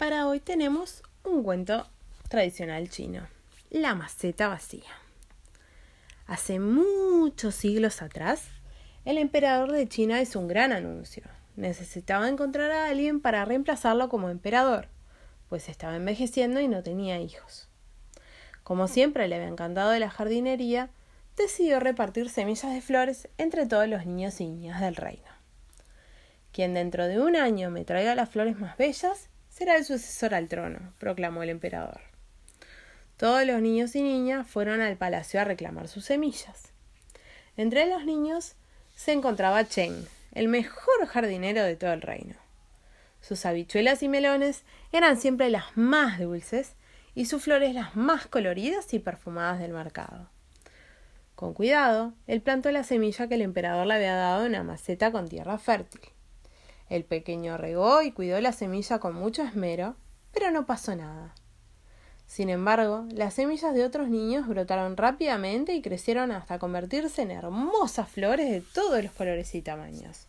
Para hoy tenemos un cuento tradicional chino, La maceta vacía. Hace muchos siglos atrás, el emperador de China hizo un gran anuncio. Necesitaba encontrar a alguien para reemplazarlo como emperador, pues estaba envejeciendo y no tenía hijos. Como siempre le había encantado la jardinería, decidió repartir semillas de flores entre todos los niños y niñas del reino. Quien dentro de un año me traiga las flores más bellas será el sucesor al trono, proclamó el emperador. Todos los niños y niñas fueron al palacio a reclamar sus semillas. Entre los niños se encontraba Chen, el mejor jardinero de todo el reino. Sus habichuelas y melones eran siempre las más dulces y sus flores las más coloridas y perfumadas del mercado. Con cuidado, él plantó la semilla que el emperador le había dado en una maceta con tierra fértil. El pequeño regó y cuidó la semilla con mucho esmero, pero no pasó nada. Sin embargo, las semillas de otros niños brotaron rápidamente y crecieron hasta convertirse en hermosas flores de todos los colores y tamaños.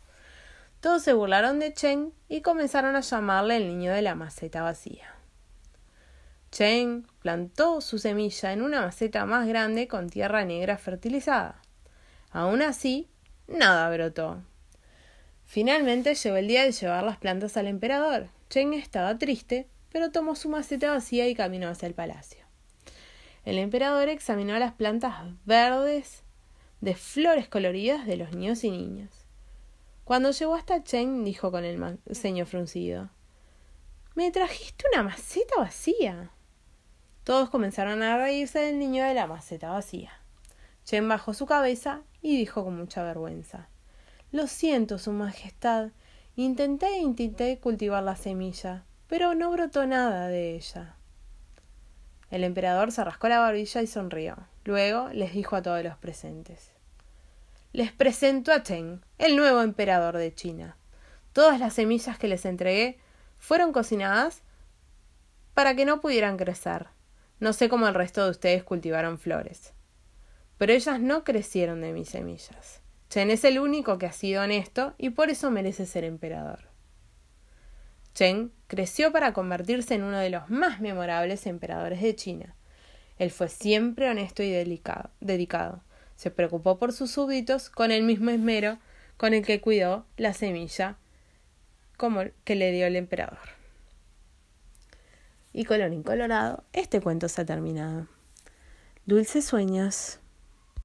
Todos se burlaron de Chen y comenzaron a llamarle el niño de la maceta vacía. Chen plantó su semilla en una maceta más grande con tierra negra fertilizada. Aún así, nada brotó. Finalmente llegó el día de llevar las plantas al emperador. Chen estaba triste, pero tomó su maceta vacía y caminó hacia el palacio. El emperador examinó las plantas verdes de flores coloridas de los niños y niñas. Cuando llegó hasta Chen, dijo con el ceño fruncido Me trajiste una maceta vacía. Todos comenzaron a reírse del niño de la maceta vacía. Chen bajó su cabeza y dijo con mucha vergüenza lo siento, Su Majestad. Intenté e intenté cultivar la semilla, pero no brotó nada de ella. El emperador se rascó la barbilla y sonrió. Luego les dijo a todos los presentes Les presento a Chen, el nuevo emperador de China. Todas las semillas que les entregué fueron cocinadas para que no pudieran crecer. No sé cómo el resto de ustedes cultivaron flores. Pero ellas no crecieron de mis semillas. Chen es el único que ha sido honesto y por eso merece ser emperador. Chen creció para convertirse en uno de los más memorables emperadores de China. Él fue siempre honesto y dedicado. Se preocupó por sus súbditos con el mismo esmero con el que cuidó la semilla como que le dio el emperador. Y colorín colorado, este cuento se ha terminado. Dulces sueños.